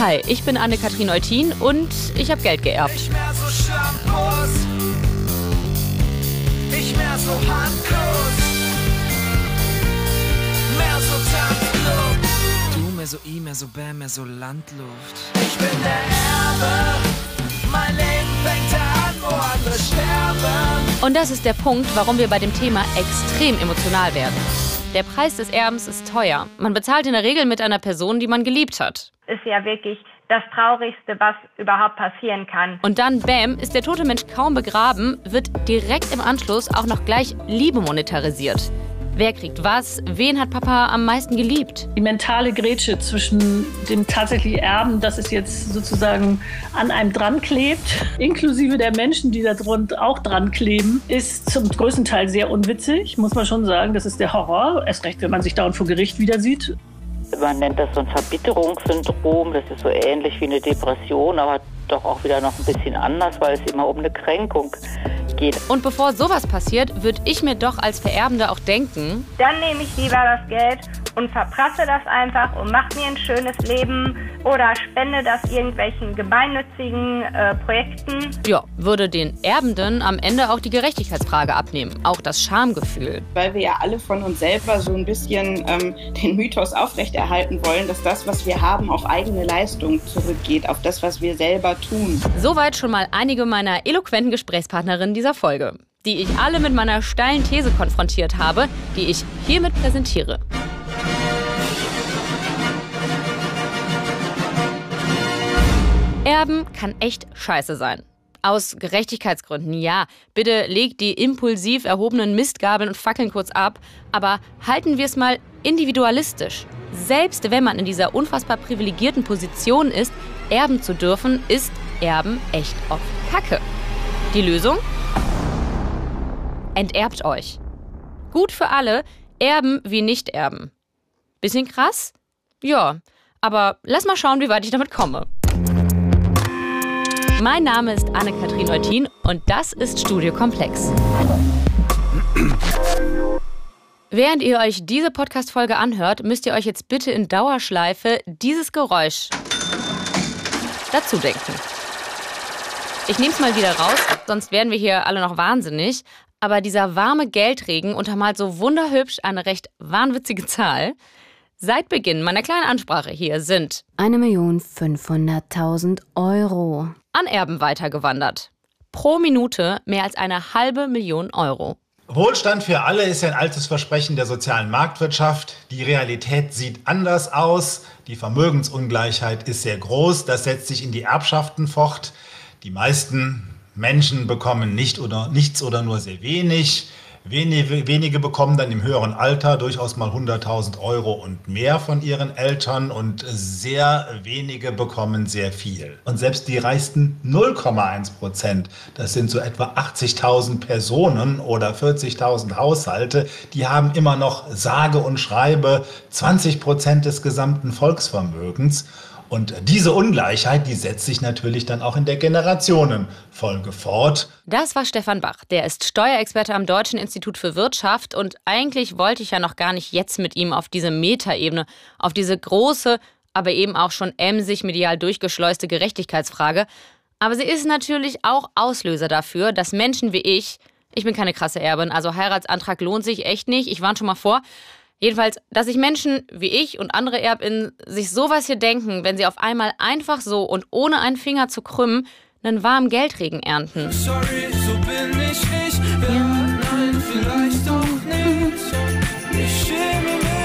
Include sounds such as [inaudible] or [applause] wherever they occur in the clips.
Hi, ich bin Anne-Kathrin Eutin und ich habe Geld geerbt. Nicht mehr so Shampoos, nicht mehr so Handkuss, mehr so Tanzclub. Du mehr so I, mehr so Bam, mehr so Landluft. Ich bin der Erbe, mein Leben fängt an, wo andere sterben. Und das ist der Punkt, warum wir bei dem Thema extrem emotional werden. Der Preis des Erbens ist teuer. Man bezahlt in der Regel mit einer Person, die man geliebt hat. ist ja wirklich das Traurigste, was überhaupt passieren kann. Und dann, bam, ist der tote Mensch kaum begraben, wird direkt im Anschluss auch noch gleich Liebe monetarisiert. Wer kriegt was? Wen hat Papa am meisten geliebt? Die mentale Grätsche zwischen dem tatsächlichen Erben, das es jetzt sozusagen an einem dran klebt, [laughs] inklusive der Menschen, die da drunter auch dran kleben, ist zum größten Teil sehr unwitzig, muss man schon sagen. Das ist der Horror. Erst recht, wenn man sich dauernd vor Gericht wieder sieht. Man nennt das so ein Verbitterungssyndrom. Das ist so ähnlich wie eine Depression, aber doch auch wieder noch ein bisschen anders, weil es immer um eine Kränkung geht. Und bevor sowas passiert, würde ich mir doch als Vererbende auch denken, Dann nehme ich lieber das Geld und verprasse das einfach und mache mir ein schönes Leben oder spende das irgendwelchen gemeinnützigen äh, Projekten. ja, würde den Erbenden am Ende auch die Gerechtigkeitsfrage abnehmen, auch das Schamgefühl. weil wir ja alle von uns selber so ein bisschen ähm, den Mythos aufrechterhalten wollen, dass das, was wir haben, auf eigene Leistung zurückgeht, auf das, was wir selber tun. Soweit schon mal einige meiner eloquenten Gesprächspartnerinnen dieser Folge, die ich alle mit meiner steilen These konfrontiert habe, die ich hiermit präsentiere. Erben kann echt scheiße sein. Aus Gerechtigkeitsgründen, ja. Bitte legt die impulsiv erhobenen Mistgabeln und Fackeln kurz ab. Aber halten wir es mal individualistisch. Selbst wenn man in dieser unfassbar privilegierten Position ist, erben zu dürfen, ist Erben echt oft Kacke. Die Lösung? Enterbt euch. Gut für alle, erben wie nicht erben. Bisschen krass? Ja, aber lass mal schauen, wie weit ich damit komme. Mein Name ist Anne-Kathrin Eutin und das ist Studio Komplex. Während ihr euch diese Podcast-Folge anhört, müsst ihr euch jetzt bitte in Dauerschleife dieses Geräusch dazu denken. Ich nehme es mal wieder raus, sonst werden wir hier alle noch wahnsinnig. Aber dieser warme Geldregen untermalt so wunderhübsch eine recht wahnwitzige Zahl. Seit Beginn meiner kleinen Ansprache hier sind 1.500.000 Euro. an Erben weitergewandert. Pro Minute mehr als eine halbe Million Euro. Wohlstand für alle ist ein altes Versprechen der sozialen Marktwirtschaft. Die Realität sieht anders aus. Die Vermögensungleichheit ist sehr groß. Das setzt sich in die Erbschaften fort. Die meisten Menschen bekommen nicht oder, nichts oder nur sehr wenig. Wenige, wenige bekommen dann im höheren Alter durchaus mal 100.000 Euro und mehr von ihren Eltern und sehr wenige bekommen sehr viel. Und selbst die reichsten 0,1 Prozent, das sind so etwa 80.000 Personen oder 40.000 Haushalte, die haben immer noch sage und schreibe 20 Prozent des gesamten Volksvermögens. Und diese Ungleichheit, die setzt sich natürlich dann auch in der Generationenfolge fort. Das war Stefan Bach. Der ist Steuerexperte am Deutschen Institut für Wirtschaft. Und eigentlich wollte ich ja noch gar nicht jetzt mit ihm auf diese Metaebene, auf diese große, aber eben auch schon emsig medial durchgeschleuste Gerechtigkeitsfrage. Aber sie ist natürlich auch Auslöser dafür, dass Menschen wie ich, ich bin keine krasse Erbin, also Heiratsantrag lohnt sich echt nicht, ich warne schon mal vor. Jedenfalls, dass sich Menschen wie ich und andere ErbInnen sich sowas hier denken, wenn sie auf einmal einfach so und ohne einen Finger zu krümmen, einen warmen Geldregen ernten. Sorry, so bin ich ich. Ja, nein, vielleicht auch nicht. Ich schäme mich.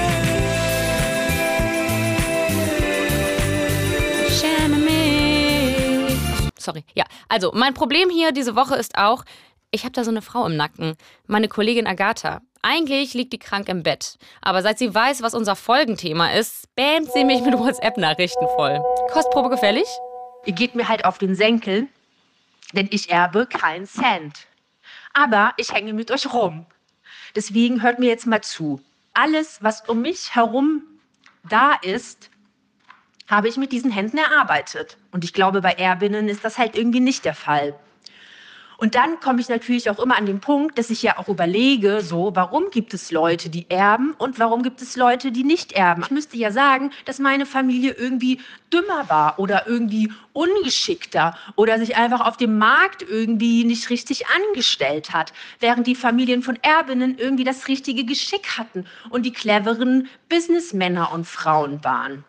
Schäme mich. Sorry. Ja, also mein Problem hier diese Woche ist auch, ich habe da so eine Frau im Nacken, meine Kollegin Agatha. Eigentlich liegt die krank im Bett. Aber seit sie weiß, was unser Folgenthema ist, spammt sie mich mit WhatsApp-Nachrichten voll. Kostprobe gefällig? Ihr geht mir halt auf den Senkel, denn ich erbe keinen Cent. Aber ich hänge mit euch rum. Deswegen hört mir jetzt mal zu. Alles, was um mich herum da ist, habe ich mit diesen Händen erarbeitet. Und ich glaube, bei Erbinnen ist das halt irgendwie nicht der Fall. Und dann komme ich natürlich auch immer an den Punkt, dass ich ja auch überlege, so, warum gibt es Leute, die erben und warum gibt es Leute, die nicht erben? Ich müsste ja sagen, dass meine Familie irgendwie dümmer war oder irgendwie ungeschickter oder sich einfach auf dem Markt irgendwie nicht richtig angestellt hat, während die Familien von Erbinnen irgendwie das richtige Geschick hatten und die cleveren Businessmänner und Frauen waren.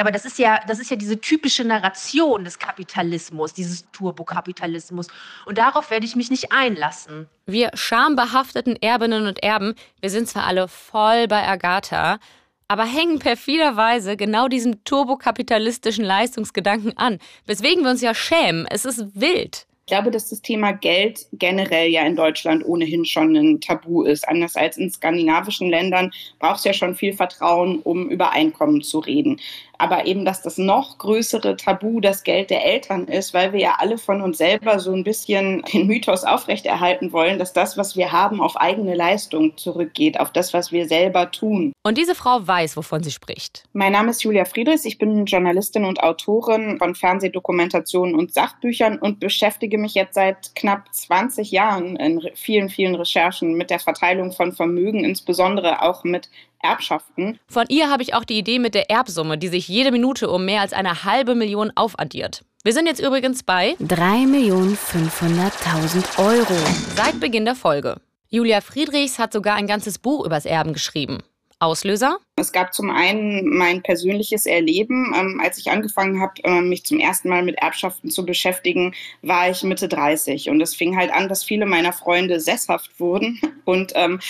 Aber das ist ja, das ist ja diese typische Narration des Kapitalismus, dieses Turbokapitalismus. Und darauf werde ich mich nicht einlassen. Wir schambehafteten Erbinnen und Erben, wir sind zwar alle voll bei Agatha, aber hängen perfiderweise genau diesen turbokapitalistischen Leistungsgedanken an, weswegen wir uns ja schämen. Es ist wild. Ich glaube, dass das Thema Geld generell ja in Deutschland ohnehin schon ein Tabu ist. Anders als in skandinavischen Ländern braucht es ja schon viel Vertrauen, um über Einkommen zu reden aber eben, dass das noch größere Tabu das Geld der Eltern ist, weil wir ja alle von uns selber so ein bisschen den Mythos aufrechterhalten wollen, dass das, was wir haben, auf eigene Leistung zurückgeht, auf das, was wir selber tun. Und diese Frau weiß, wovon sie spricht. Mein Name ist Julia Friedrichs, ich bin Journalistin und Autorin von Fernsehdokumentationen und Sachbüchern und beschäftige mich jetzt seit knapp 20 Jahren in vielen, vielen Recherchen mit der Verteilung von Vermögen, insbesondere auch mit Erbschaften. Von ihr habe ich auch die Idee mit der Erbsumme, die sich jede Minute um mehr als eine halbe Million aufaddiert. Wir sind jetzt übrigens bei 3.500.000 Euro. Seit Beginn der Folge. Julia Friedrichs hat sogar ein ganzes Buch übers Erben geschrieben. Auslöser? Es gab zum einen mein persönliches Erleben. Ähm, als ich angefangen habe, äh, mich zum ersten Mal mit Erbschaften zu beschäftigen, war ich Mitte 30. Und es fing halt an, dass viele meiner Freunde sesshaft wurden [laughs] und ähm,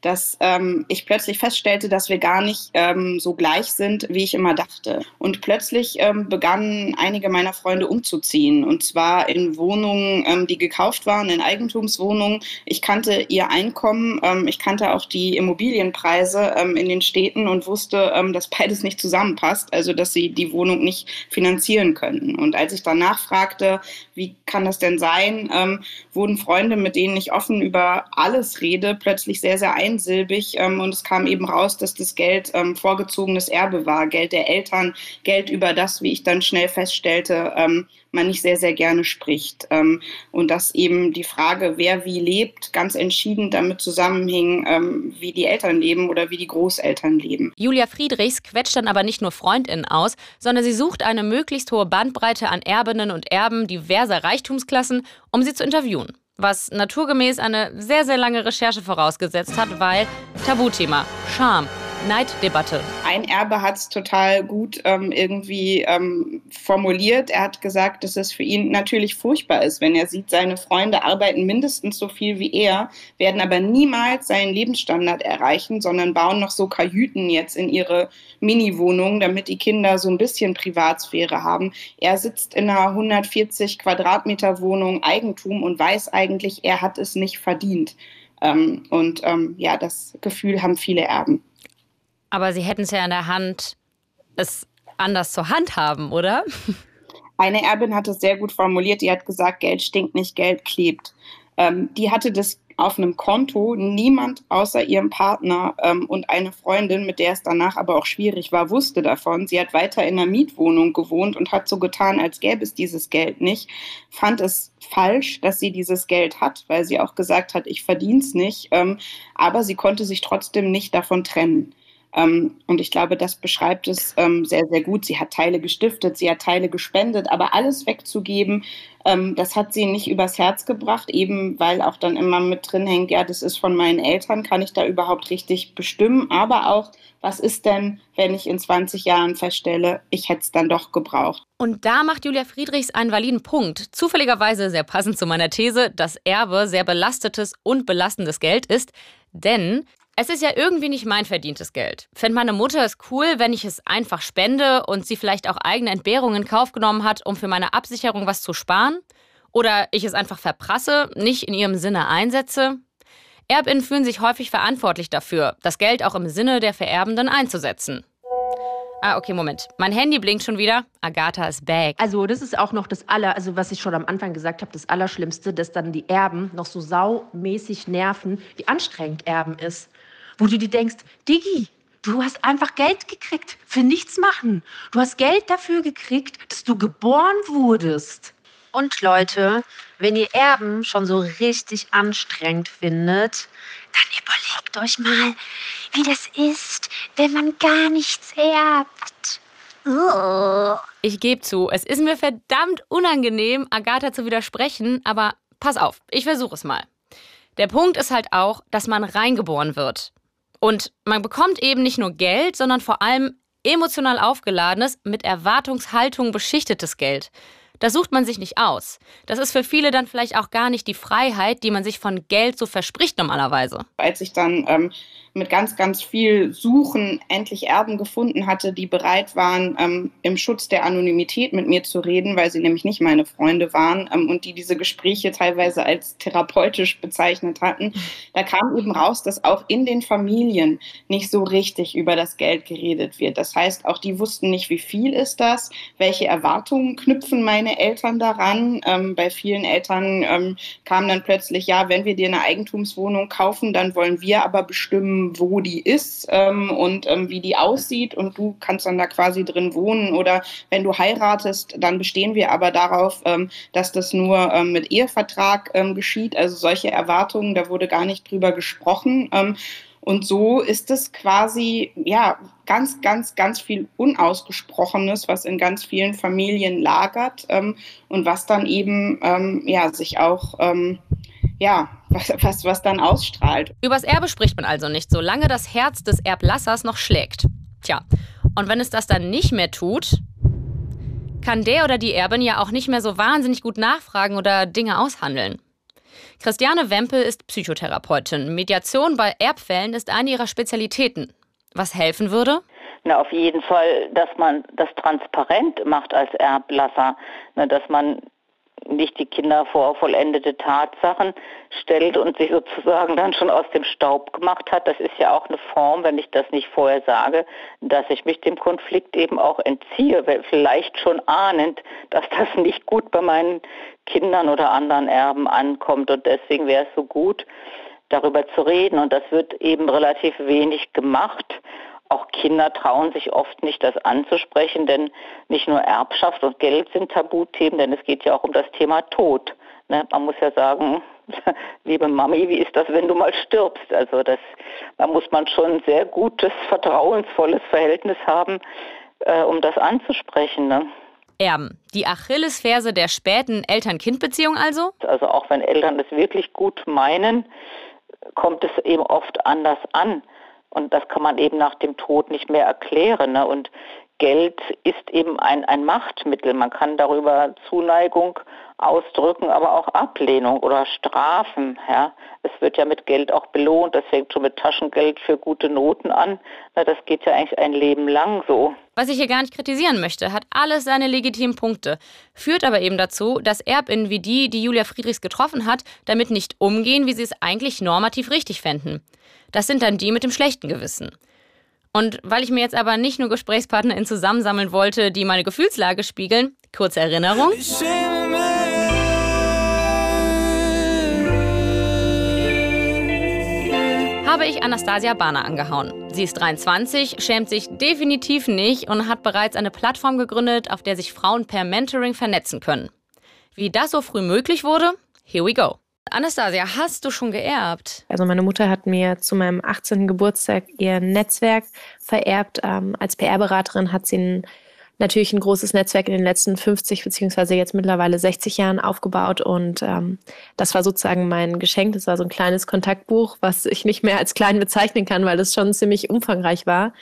dass ähm, ich plötzlich feststellte, dass wir gar nicht ähm, so gleich sind, wie ich immer dachte. Und plötzlich ähm, begannen einige meiner Freunde umzuziehen. Und zwar in Wohnungen, ähm, die gekauft waren, in Eigentumswohnungen. Ich kannte ihr Einkommen, ähm, ich kannte auch die Immobilienpreise ähm, in den Städten und wusste, ähm, dass beides nicht zusammenpasst, also dass sie die Wohnung nicht finanzieren können. Und als ich danach fragte, wie kann das denn sein, ähm, wurden Freunde, mit denen ich offen über alles rede, plötzlich sehr, sehr einsilbig. Ähm, und es kam eben raus, dass das Geld ähm, vorgezogenes Erbe war, Geld der Eltern, Geld über das, wie ich dann schnell feststellte, ähm, man nicht sehr, sehr gerne spricht. Ähm, und dass eben die Frage, wer wie lebt, ganz entschieden damit zusammenhing, ähm, wie die Eltern leben oder wie die Großeltern leben. Julia Friedrichs quetscht dann aber nicht nur FreundInnen aus, sondern sie sucht eine möglichst hohe Bandbreite an Erbinnen und Erben diverser Reichtumsklassen, um sie zu interviewen was naturgemäß eine sehr, sehr lange Recherche vorausgesetzt hat, weil Tabuthema, Scham, Neiddebatte. Ein Erbe hat es total gut ähm, irgendwie ähm, formuliert. Er hat gesagt, dass es für ihn natürlich furchtbar ist, wenn er sieht, seine Freunde arbeiten mindestens so viel wie er, werden aber niemals seinen Lebensstandard erreichen, sondern bauen noch so Kajüten jetzt in ihre Mini-Wohnungen, damit die Kinder so ein bisschen Privatsphäre haben. Er sitzt in einer 140 Quadratmeter Wohnung Eigentum und weiß eigentlich, er hat es nicht verdient. Ähm, und ähm, ja, das Gefühl haben viele Erben. Aber sie hätten es ja in der Hand, es anders zur Hand haben, oder? Eine Erbin hat es sehr gut formuliert. Die hat gesagt, Geld stinkt nicht, Geld klebt. Ähm, die hatte das auf einem Konto. Niemand außer ihrem Partner ähm, und eine Freundin, mit der es danach aber auch schwierig war, wusste davon. Sie hat weiter in einer Mietwohnung gewohnt und hat so getan, als gäbe es dieses Geld nicht. Fand es falsch, dass sie dieses Geld hat, weil sie auch gesagt hat, ich verdiene es nicht. Ähm, aber sie konnte sich trotzdem nicht davon trennen. Ähm, und ich glaube, das beschreibt es ähm, sehr, sehr gut. Sie hat Teile gestiftet, sie hat Teile gespendet, aber alles wegzugeben, ähm, das hat sie nicht übers Herz gebracht, eben weil auch dann immer mit drin hängt, ja, das ist von meinen Eltern, kann ich da überhaupt richtig bestimmen, aber auch, was ist denn, wenn ich in 20 Jahren feststelle, ich hätte es dann doch gebraucht. Und da macht Julia Friedrichs einen validen Punkt. Zufälligerweise sehr passend zu meiner These, dass Erbe sehr belastetes und belastendes Geld ist. Denn es ist ja irgendwie nicht mein verdientes Geld. Fände meine Mutter es cool, wenn ich es einfach spende und sie vielleicht auch eigene Entbehrungen in Kauf genommen hat, um für meine Absicherung was zu sparen? Oder ich es einfach verprasse, nicht in ihrem Sinne einsetze? Erbinnen fühlen sich häufig verantwortlich dafür, das Geld auch im Sinne der Vererbenden einzusetzen. Ah, okay, Moment. Mein Handy blinkt schon wieder. Agatha ist back. Also, das ist auch noch das Aller, also was ich schon am Anfang gesagt habe, das Allerschlimmste, dass dann die Erben noch so saumäßig nerven, wie anstrengend Erben ist wo du dir denkst, Diggi, du hast einfach Geld gekriegt für nichts machen. Du hast Geld dafür gekriegt, dass du geboren wurdest. Und Leute, wenn ihr Erben schon so richtig anstrengend findet, dann überlegt euch mal, wie das ist, wenn man gar nichts erbt. Ich gebe zu, es ist mir verdammt unangenehm, Agatha zu widersprechen, aber pass auf, ich versuche es mal. Der Punkt ist halt auch, dass man reingeboren wird. Und man bekommt eben nicht nur Geld, sondern vor allem emotional aufgeladenes, mit Erwartungshaltung beschichtetes Geld. Das sucht man sich nicht aus. Das ist für viele dann vielleicht auch gar nicht die Freiheit, die man sich von Geld so verspricht normalerweise. Als ich dann ähm, mit ganz, ganz viel Suchen endlich Erben gefunden hatte, die bereit waren, ähm, im Schutz der Anonymität mit mir zu reden, weil sie nämlich nicht meine Freunde waren ähm, und die diese Gespräche teilweise als therapeutisch bezeichnet hatten. Da kam eben raus, dass auch in den Familien nicht so richtig über das Geld geredet wird. Das heißt, auch die wussten nicht, wie viel ist das, welche Erwartungen knüpfen meine Eltern daran. Ähm, bei vielen Eltern ähm, kam dann plötzlich, ja, wenn wir dir eine Eigentumswohnung kaufen, dann wollen wir aber bestimmen, wo die ist ähm, und ähm, wie die aussieht und du kannst dann da quasi drin wohnen oder wenn du heiratest, dann bestehen wir aber darauf, ähm, dass das nur mit Ehevertrag geschieht. Also solche Erwartungen, da wurde gar nicht drüber gesprochen. Und so ist es quasi, ja, ganz, ganz, ganz viel Unausgesprochenes, was in ganz vielen Familien lagert ähm, und was dann eben, ähm, ja, sich auch, ähm, ja, was, was, was dann ausstrahlt. Übers Erbe spricht man also nicht, solange das Herz des Erblassers noch schlägt. Tja, und wenn es das dann nicht mehr tut, kann der oder die Erbin ja auch nicht mehr so wahnsinnig gut nachfragen oder Dinge aushandeln. Christiane Wempel ist Psychotherapeutin. Mediation bei Erbfällen ist eine ihrer Spezialitäten. Was helfen würde? Na, auf jeden Fall, dass man das transparent macht als Erblasser, Na, dass man nicht die Kinder vor vollendete Tatsachen stellt und sich sozusagen dann schon aus dem Staub gemacht hat. Das ist ja auch eine Form, wenn ich das nicht vorher sage, dass ich mich dem Konflikt eben auch entziehe, vielleicht schon ahnend, dass das nicht gut bei meinen Kindern oder anderen Erben ankommt. Und deswegen wäre es so gut, darüber zu reden. Und das wird eben relativ wenig gemacht auch Kinder trauen sich oft nicht, das anzusprechen, denn nicht nur Erbschaft und Geld sind Tabuthemen, denn es geht ja auch um das Thema Tod. Ne? Man muss ja sagen, [laughs] liebe Mami, wie ist das, wenn du mal stirbst? Also das, da muss man schon ein sehr gutes, vertrauensvolles Verhältnis haben, äh, um das anzusprechen. Ne? Erben. Die Achillesferse der späten Eltern-Kind-Beziehung also? Also auch wenn Eltern es wirklich gut meinen, kommt es eben oft anders an. Und das kann man eben nach dem Tod nicht mehr erklären. Ne? Und Geld ist eben ein, ein Machtmittel. Man kann darüber Zuneigung ausdrücken, aber auch Ablehnung oder Strafen. Ja. Es wird ja mit Geld auch belohnt. Das fängt schon mit Taschengeld für gute Noten an. Na, das geht ja eigentlich ein Leben lang so. Was ich hier gar nicht kritisieren möchte, hat alles seine legitimen Punkte. Führt aber eben dazu, dass Erbinnen wie die, die Julia Friedrichs getroffen hat, damit nicht umgehen, wie sie es eigentlich normativ richtig fänden. Das sind dann die mit dem schlechten Gewissen. Und weil ich mir jetzt aber nicht nur GesprächspartnerInnen zusammensammeln wollte, die meine Gefühlslage spiegeln, kurze Erinnerung. habe ich Anastasia Barner angehauen. Sie ist 23, schämt sich definitiv nicht und hat bereits eine Plattform gegründet, auf der sich Frauen per Mentoring vernetzen können. Wie das so früh möglich wurde? Here we go. Anastasia, hast du schon geerbt? Also meine Mutter hat mir zu meinem 18. Geburtstag ihr Netzwerk vererbt. Ähm, als PR-Beraterin hat sie ein, natürlich ein großes Netzwerk in den letzten 50 beziehungsweise jetzt mittlerweile 60 Jahren aufgebaut und ähm, das war sozusagen mein Geschenk. Das war so ein kleines Kontaktbuch, was ich nicht mehr als klein bezeichnen kann, weil das schon ziemlich umfangreich war.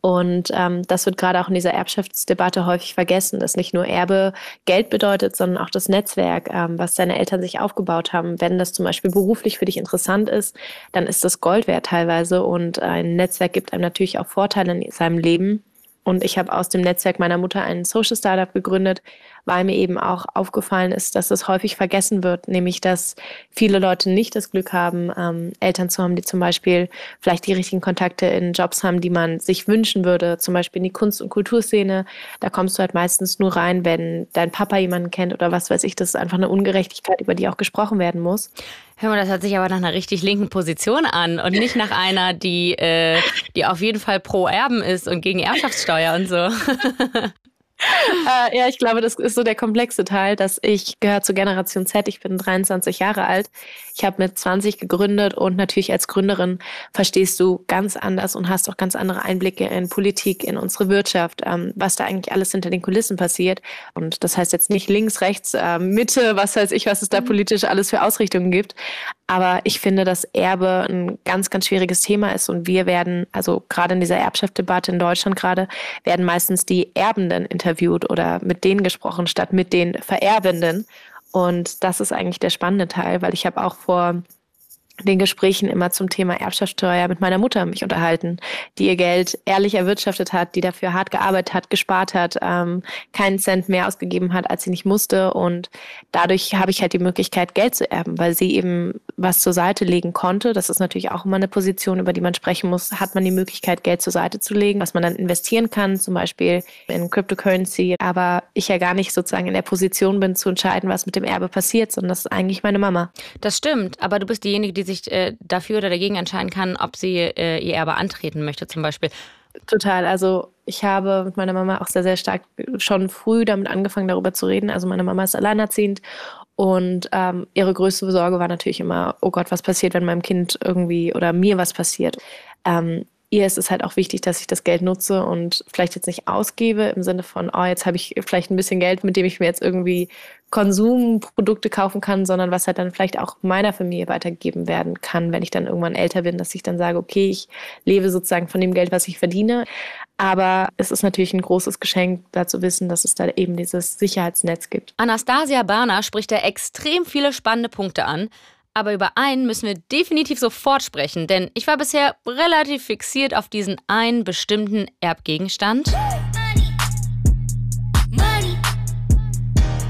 Und ähm, das wird gerade auch in dieser Erbschaftsdebatte häufig vergessen, dass nicht nur Erbe Geld bedeutet, sondern auch das Netzwerk, ähm, was deine Eltern sich aufgebaut haben. Wenn das zum Beispiel beruflich für dich interessant ist, dann ist das Gold wert teilweise. Und ein Netzwerk gibt einem natürlich auch Vorteile in seinem Leben. Und ich habe aus dem Netzwerk meiner Mutter ein Social Startup gegründet, weil mir eben auch aufgefallen ist, dass es häufig vergessen wird, nämlich dass viele Leute nicht das Glück haben, ähm, Eltern zu haben, die zum Beispiel vielleicht die richtigen Kontakte in Jobs haben, die man sich wünschen würde, zum Beispiel in die Kunst- und Kulturszene. Da kommst du halt meistens nur rein, wenn dein Papa jemanden kennt oder was weiß ich. Das ist einfach eine Ungerechtigkeit, über die auch gesprochen werden muss. Hör mal, das hört sich aber nach einer richtig linken Position an und nicht nach einer, die, äh, die auf jeden Fall pro Erben ist und gegen Erbschaftssteuer und so. [laughs] äh, ja, ich glaube, das ist so der komplexe Teil, dass ich gehöre zur Generation Z. Ich bin 23 Jahre alt. Ich habe mit 20 gegründet und natürlich als Gründerin verstehst du ganz anders und hast auch ganz andere Einblicke in Politik, in unsere Wirtschaft, ähm, was da eigentlich alles hinter den Kulissen passiert. Und das heißt jetzt nicht links, rechts, äh, Mitte, was weiß ich, was es da mhm. politisch alles für Ausrichtungen gibt. Aber ich finde, dass Erbe ein ganz, ganz schwieriges Thema ist und wir werden, also gerade in dieser Erbschaftsdebatte in Deutschland gerade, werden meistens die Erbenden interviewt oder mit denen gesprochen, statt mit den Vererbenden. Und das ist eigentlich der spannende Teil, weil ich habe auch vor den Gesprächen immer zum Thema Erbschaftssteuer mit meiner Mutter mich unterhalten, die ihr Geld ehrlich erwirtschaftet hat, die dafür hart gearbeitet hat, gespart hat, ähm, keinen Cent mehr ausgegeben hat, als sie nicht musste. Und dadurch habe ich halt die Möglichkeit, Geld zu erben, weil sie eben was zur Seite legen konnte. Das ist natürlich auch immer eine Position, über die man sprechen muss. Hat man die Möglichkeit, Geld zur Seite zu legen, was man dann investieren kann, zum Beispiel in Cryptocurrency. Aber ich ja gar nicht sozusagen in der Position bin, zu entscheiden, was mit dem Erbe passiert, sondern das ist eigentlich meine Mama. Das stimmt, aber du bist diejenige, die sich äh, dafür oder dagegen entscheiden kann, ob sie äh, ihr Erbe antreten möchte, zum Beispiel. Total. Also ich habe mit meiner Mama auch sehr, sehr stark schon früh damit angefangen, darüber zu reden. Also meine Mama ist alleinerziehend und ähm, ihre größte Sorge war natürlich immer, oh Gott, was passiert, wenn meinem Kind irgendwie oder mir was passiert. Ähm, ihr ist es halt auch wichtig, dass ich das Geld nutze und vielleicht jetzt nicht ausgebe im Sinne von, oh, jetzt habe ich vielleicht ein bisschen Geld, mit dem ich mir jetzt irgendwie Konsumprodukte kaufen kann, sondern was halt dann vielleicht auch meiner Familie weitergegeben werden kann, wenn ich dann irgendwann älter bin, dass ich dann sage, okay, ich lebe sozusagen von dem Geld, was ich verdiene. Aber es ist natürlich ein großes Geschenk, da zu wissen, dass es da eben dieses Sicherheitsnetz gibt. Anastasia Barner spricht da extrem viele spannende Punkte an. Aber über einen müssen wir definitiv sofort sprechen, denn ich war bisher relativ fixiert auf diesen einen bestimmten Erbgegenstand.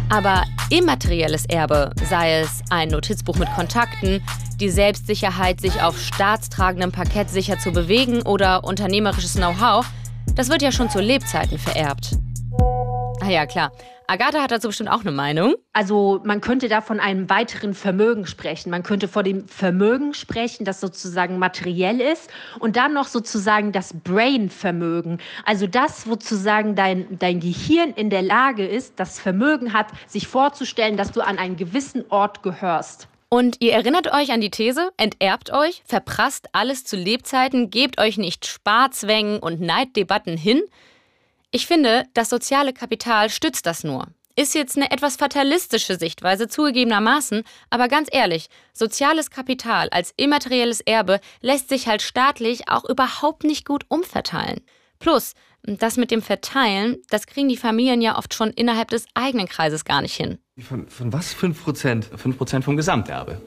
Aber immaterielles Erbe, sei es ein Notizbuch mit Kontakten, die Selbstsicherheit, sich auf staatstragendem Parkett sicher zu bewegen oder unternehmerisches Know-how, das wird ja schon zu Lebzeiten vererbt. Ah ja, klar. Agatha hat dazu bestimmt auch eine Meinung. Also man könnte da von einem weiteren Vermögen sprechen. Man könnte vor dem Vermögen sprechen, das sozusagen materiell ist und dann noch sozusagen das Brain-Vermögen. Also das, wo sozusagen dein, dein Gehirn in der Lage ist, das Vermögen hat, sich vorzustellen, dass du an einen gewissen Ort gehörst. Und ihr erinnert euch an die These, enterbt euch, verprasst alles zu Lebzeiten, gebt euch nicht Sparzwängen und Neiddebatten hin. Ich finde, das soziale Kapital stützt das nur. Ist jetzt eine etwas fatalistische Sichtweise zugegebenermaßen, aber ganz ehrlich, soziales Kapital als immaterielles Erbe lässt sich halt staatlich auch überhaupt nicht gut umverteilen. Plus, das mit dem Verteilen, das kriegen die Familien ja oft schon innerhalb des eigenen Kreises gar nicht hin. Von, von was 5 Prozent? 5 Prozent vom Gesamterbe.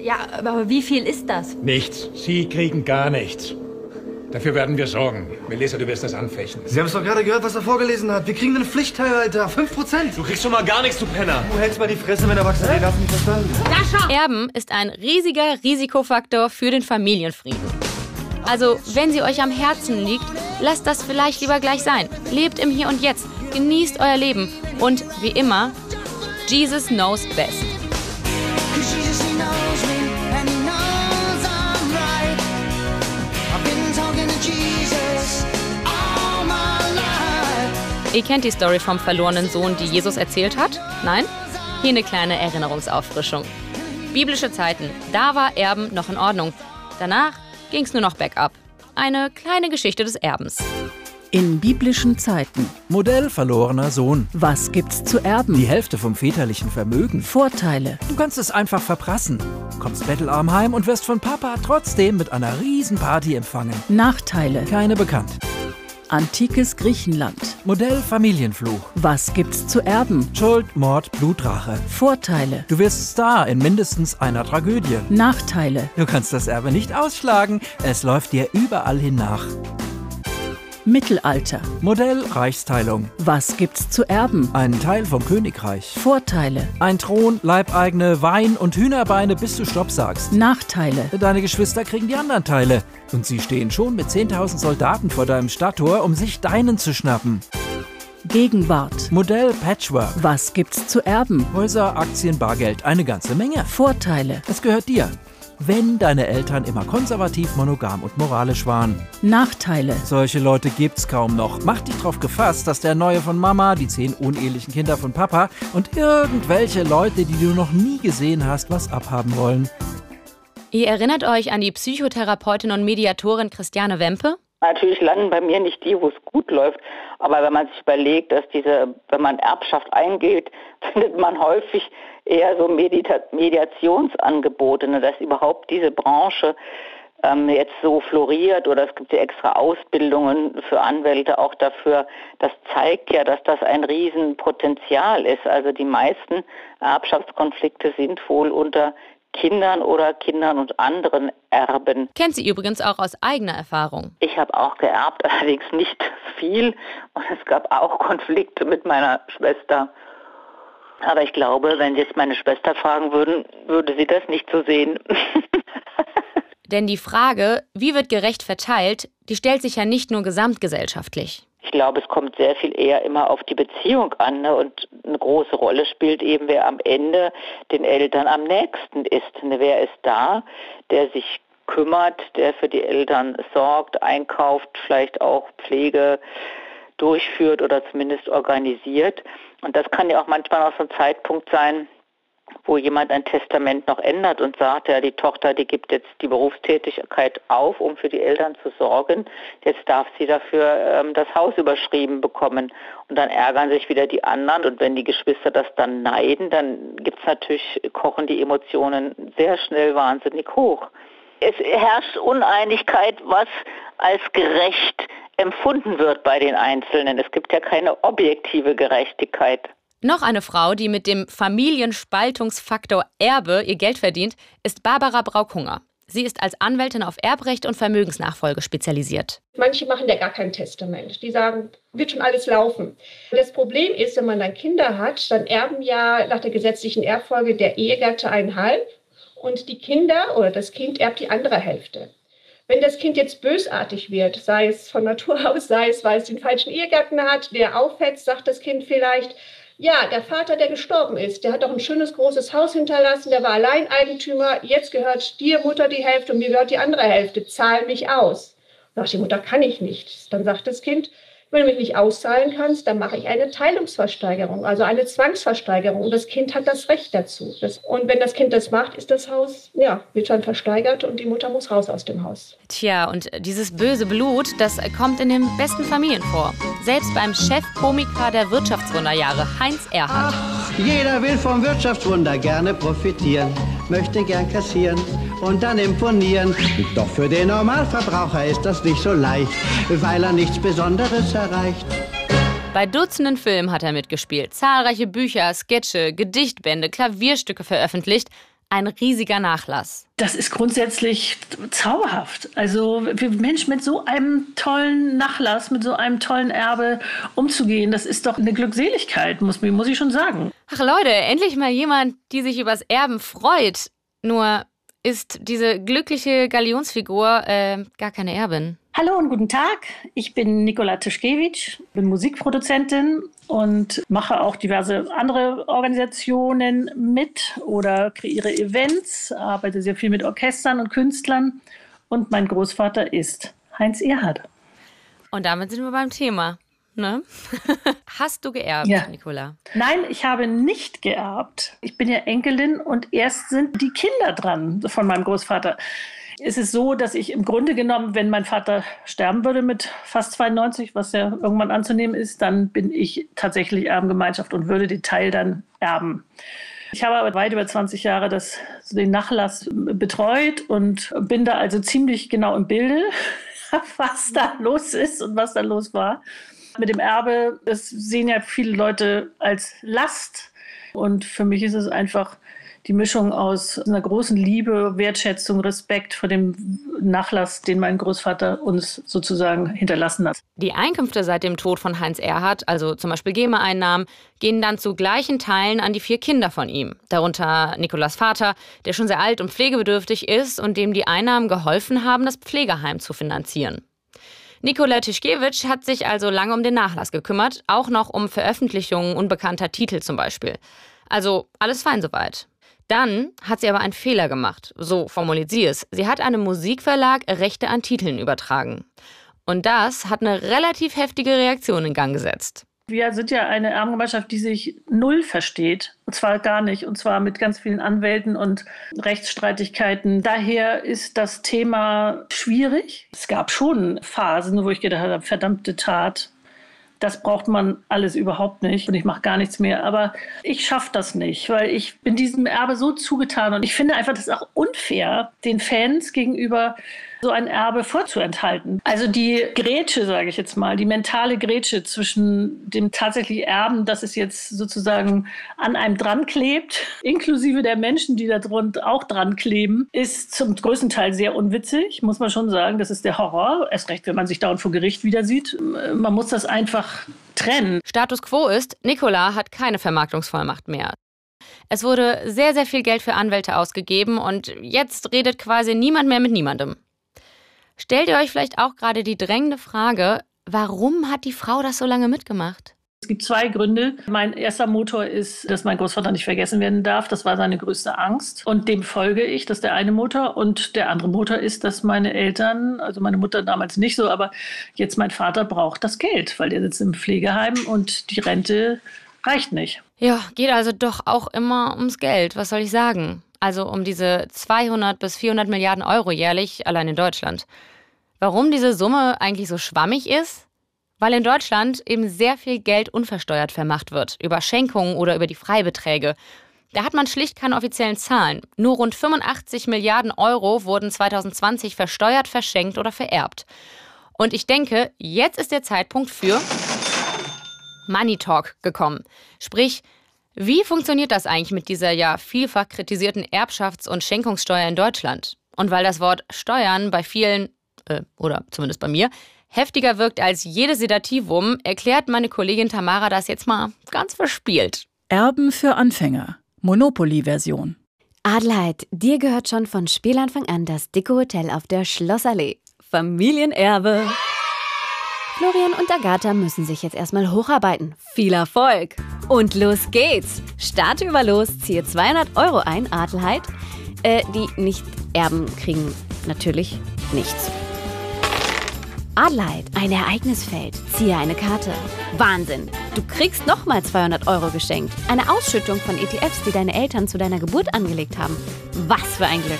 Ja, aber wie viel ist das? Nichts. Sie kriegen gar nichts. Dafür werden wir sorgen. Melissa, du wirst das anfechten. Sie haben es doch gerade gehört, was er vorgelesen hat. Wir kriegen einen Pflichtteil, Alter. 5%. Du kriegst schon mal gar nichts, du Penner. Du hältst mal die Fresse, wenn Erwachsene reden. Hast du nicht verstanden? Sascha! Erben ist ein riesiger Risikofaktor für den Familienfrieden. Also, wenn sie euch am Herzen liegt, lasst das vielleicht lieber gleich sein. Lebt im Hier und Jetzt. Genießt euer Leben. Und wie immer, Jesus knows best. Ihr kennt die Story vom verlorenen Sohn, die Jesus erzählt hat? Nein? Hier eine kleine Erinnerungsauffrischung. Biblische Zeiten, da war Erben noch in Ordnung. Danach ging es nur noch bergab. Eine kleine Geschichte des Erbens. In biblischen Zeiten. Modell verlorener Sohn. Was gibt's zu erben? Die Hälfte vom väterlichen Vermögen. Vorteile. Du kannst es einfach verprassen. Kommst bettelarm heim und wirst von Papa trotzdem mit einer Riesenparty empfangen. Nachteile. Keine bekannt. Antikes Griechenland. Modell Familienfluch. Was gibt's zu erben? Schuld, Mord, Blutrache. Vorteile. Du wirst Star in mindestens einer Tragödie. Nachteile. Du kannst das Erbe nicht ausschlagen. Es läuft dir überall hin nach. Mittelalter. Modell Reichsteilung. Was gibt's zu erben? Ein Teil vom Königreich. Vorteile. Ein Thron, Leibeigene, Wein und Hühnerbeine, bis du Stopp sagst. Nachteile. Deine Geschwister kriegen die anderen Teile. Und sie stehen schon mit 10.000 Soldaten vor deinem Stadttor, um sich deinen zu schnappen. Gegenwart. Modell Patchwork. Was gibt's zu erben? Häuser, Aktien, Bargeld, eine ganze Menge. Vorteile. Es gehört dir. Wenn deine Eltern immer konservativ, monogam und moralisch waren. Nachteile. Solche Leute gibt's kaum noch. Mach dich drauf gefasst, dass der Neue von Mama, die zehn unehelichen Kinder von Papa und irgendwelche Leute, die du noch nie gesehen hast, was abhaben wollen. Ihr erinnert euch an die Psychotherapeutin und Mediatorin Christiane Wempe? Natürlich landen bei mir nicht die, wo es gut läuft, aber wenn man sich überlegt, dass diese, wenn man Erbschaft eingeht, [laughs] findet man häufig eher so Medita Mediationsangebote, ne, dass überhaupt diese Branche ähm, jetzt so floriert oder es gibt ja extra Ausbildungen für Anwälte auch dafür. Das zeigt ja, dass das ein Riesenpotenzial ist. Also die meisten Erbschaftskonflikte sind wohl unter Kindern oder Kindern und anderen Erben. Kennt sie übrigens auch aus eigener Erfahrung. Ich habe auch geerbt, [laughs] allerdings nicht viel. Und es gab auch Konflikte mit meiner Schwester. Aber ich glaube, wenn Sie jetzt meine Schwester fragen würden, würde sie das nicht so sehen. [laughs] Denn die Frage, wie wird gerecht verteilt, die stellt sich ja nicht nur gesamtgesellschaftlich. Ich glaube, es kommt sehr viel eher immer auf die Beziehung an. Ne? Und eine große Rolle spielt eben, wer am Ende den Eltern am nächsten ist. Ne? Wer ist da, der sich kümmert, der für die Eltern sorgt, einkauft, vielleicht auch Pflege durchführt oder zumindest organisiert. Und das kann ja auch manchmal auch so ein Zeitpunkt sein, wo jemand ein Testament noch ändert und sagt, ja, die Tochter, die gibt jetzt die Berufstätigkeit auf, um für die Eltern zu sorgen. Jetzt darf sie dafür ähm, das Haus überschrieben bekommen. Und dann ärgern sich wieder die anderen. Und wenn die Geschwister das dann neiden, dann gibt's natürlich, kochen die Emotionen sehr schnell wahnsinnig hoch. Es herrscht Uneinigkeit, was als gerecht empfunden wird bei den Einzelnen. Es gibt ja keine objektive Gerechtigkeit. Noch eine Frau, die mit dem Familienspaltungsfaktor Erbe ihr Geld verdient, ist Barbara Braukhunger. Sie ist als Anwältin auf Erbrecht und Vermögensnachfolge spezialisiert. Manche machen ja gar kein Testament. Die sagen, wird schon alles laufen. Das Problem ist, wenn man dann Kinder hat, dann erben ja nach der gesetzlichen Erbfolge der Ehegatte einhalb und die Kinder oder das Kind erbt die andere Hälfte. Wenn das Kind jetzt bösartig wird, sei es von Natur [laughs] aus, sei es, weil es den falschen Ehegatten hat, der aufhetzt, sagt das Kind vielleicht, ja, der Vater, der gestorben ist, der hat doch ein schönes großes Haus hinterlassen, der war Alleineigentümer, jetzt gehört dir Mutter die Hälfte und mir gehört die andere Hälfte, zahl mich aus. Sagt die Mutter, kann ich nicht. Dann sagt das Kind, wenn du mich nicht auszahlen kannst, dann mache ich eine Teilungsversteigerung, also eine Zwangsversteigerung. Und das Kind hat das Recht dazu. Das, und wenn das Kind das macht, ist das Haus, ja, wird dann versteigert und die Mutter muss raus aus dem Haus. Tja, und dieses böse Blut, das kommt in den besten Familien vor. Selbst beim Chefkomiker der Wirtschaftswunderjahre, Heinz Erhardt. Jeder will vom Wirtschaftswunder gerne profitieren, möchte gern kassieren und dann imponieren. Doch für den Normalverbraucher ist das nicht so leicht, weil er nichts Besonderes erreicht. Bei Dutzenden Filmen hat er mitgespielt, zahlreiche Bücher, Sketche, Gedichtbände, Klavierstücke veröffentlicht. Ein riesiger Nachlass. Das ist grundsätzlich zauberhaft. Also für Menschen mit so einem tollen Nachlass, mit so einem tollen Erbe umzugehen, das ist doch eine Glückseligkeit, muss, muss ich schon sagen. Ach Leute, endlich mal jemand, die sich übers Erben freut. Nur ist diese glückliche Galionsfigur äh, gar keine Erbin. Hallo und guten Tag. Ich bin Nikola Tischkewitsch, bin Musikproduzentin und mache auch diverse andere Organisationen mit oder kreiere Events, arbeite sehr viel mit Orchestern und Künstlern. Und mein Großvater ist Heinz Erhard. Und damit sind wir beim Thema. Ne? [laughs] Hast du geerbt, Ja. Nicola? Nein, ich habe nicht geerbt. Ich bin ja Enkelin und erst sind die Kinder dran von meinem Großvater. Es ist so, dass ich im Grunde genommen, wenn mein Vater sterben würde mit fast 92, was ja irgendwann anzunehmen ist, dann bin ich tatsächlich Erbengemeinschaft und würde den Teil dann erben. Ich habe aber weit über 20 Jahre das, den Nachlass betreut und bin da also ziemlich genau im Bilde, [laughs] was da los ist und was da los war. Mit dem Erbe, das sehen ja viele Leute als Last. Und für mich ist es einfach die Mischung aus einer großen Liebe, Wertschätzung, Respekt vor dem Nachlass, den mein Großvater uns sozusagen hinterlassen hat. Die Einkünfte seit dem Tod von Heinz Erhardt, also zum Beispiel GEMA-Einnahmen, gehen dann zu gleichen Teilen an die vier Kinder von ihm. Darunter Nikolas Vater, der schon sehr alt und pflegebedürftig ist und dem die Einnahmen geholfen haben, das Pflegeheim zu finanzieren. Nikola Tischkewitsch hat sich also lange um den Nachlass gekümmert, auch noch um Veröffentlichungen unbekannter Titel zum Beispiel. Also alles fein soweit. Dann hat sie aber einen Fehler gemacht. So formuliert sie es. Sie hat einem Musikverlag Rechte an Titeln übertragen. Und das hat eine relativ heftige Reaktion in Gang gesetzt. Wir sind ja eine Erbengemeinschaft, die sich null versteht. Und zwar gar nicht. Und zwar mit ganz vielen Anwälten und Rechtsstreitigkeiten. Daher ist das Thema schwierig. Es gab schon Phasen, wo ich gedacht habe, verdammte Tat, das braucht man alles überhaupt nicht und ich mache gar nichts mehr. Aber ich schaffe das nicht, weil ich bin diesem Erbe so zugetan und ich finde einfach, das ist auch unfair den Fans gegenüber so ein Erbe vorzuenthalten. Also die Grätsche, sage ich jetzt mal, die mentale Grätsche zwischen dem tatsächlich Erben, das es jetzt sozusagen an einem dran klebt, [laughs] inklusive der Menschen, die da auch dran kleben, ist zum größten Teil sehr unwitzig, muss man schon sagen. Das ist der Horror. Erst recht, wenn man sich dauernd vor Gericht wieder sieht. Man muss das einfach trennen. Status quo ist, Nicola hat keine Vermarktungsvollmacht mehr. Es wurde sehr, sehr viel Geld für Anwälte ausgegeben und jetzt redet quasi niemand mehr mit niemandem. Stellt ihr euch vielleicht auch gerade die drängende Frage, warum hat die Frau das so lange mitgemacht? Es gibt zwei Gründe. Mein erster Motor ist, dass mein Großvater nicht vergessen werden darf. Das war seine größte Angst. Und dem folge ich. Das ist der eine Motor. Und der andere Motor ist, dass meine Eltern, also meine Mutter damals nicht so, aber jetzt mein Vater braucht das Geld, weil der sitzt im Pflegeheim und die Rente reicht nicht. Ja, geht also doch auch immer ums Geld. Was soll ich sagen? Also um diese 200 bis 400 Milliarden Euro jährlich allein in Deutschland. Warum diese Summe eigentlich so schwammig ist? Weil in Deutschland eben sehr viel Geld unversteuert vermacht wird, über Schenkungen oder über die Freibeträge. Da hat man schlicht keine offiziellen Zahlen. Nur rund 85 Milliarden Euro wurden 2020 versteuert, verschenkt oder vererbt. Und ich denke, jetzt ist der Zeitpunkt für Money Talk gekommen. Sprich, wie funktioniert das eigentlich mit dieser ja vielfach kritisierten Erbschafts- und Schenkungssteuer in Deutschland? Und weil das Wort Steuern bei vielen äh, oder zumindest bei mir, heftiger wirkt als jedes Sedativum, erklärt meine Kollegin Tamara das jetzt mal ganz verspielt. Erben für Anfänger. Monopoly-Version. Adelheid, dir gehört schon von Spielanfang an das dicke Hotel auf der Schlossallee. Familienerbe. Florian und Agatha müssen sich jetzt erstmal hocharbeiten. Viel Erfolg! Und los geht's! Starte über los, ziehe 200 Euro ein, Adelheid. Äh, die nicht erben, kriegen natürlich nichts. Adelheid, ein Ereignisfeld. Ziehe eine Karte. Wahnsinn! Du kriegst nochmal 200 Euro geschenkt. Eine Ausschüttung von ETFs, die deine Eltern zu deiner Geburt angelegt haben. Was für ein Glück!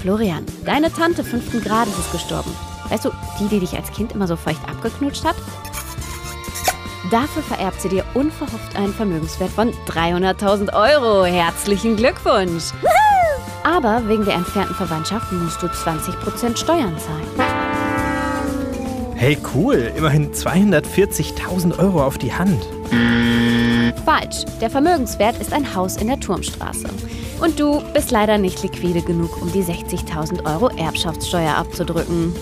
Florian, deine Tante fünften Grades ist gestorben. Weißt du, die, die dich als Kind immer so feucht abgeknutscht hat? Dafür vererbt sie dir unverhofft einen Vermögenswert von 300.000 Euro. Herzlichen Glückwunsch! Aber wegen der entfernten Verwandtschaft musst du 20% Steuern zahlen. Hey, cool. Immerhin 240.000 Euro auf die Hand. Falsch. Der Vermögenswert ist ein Haus in der Turmstraße. Und du bist leider nicht liquide genug, um die 60.000 Euro Erbschaftssteuer abzudrücken.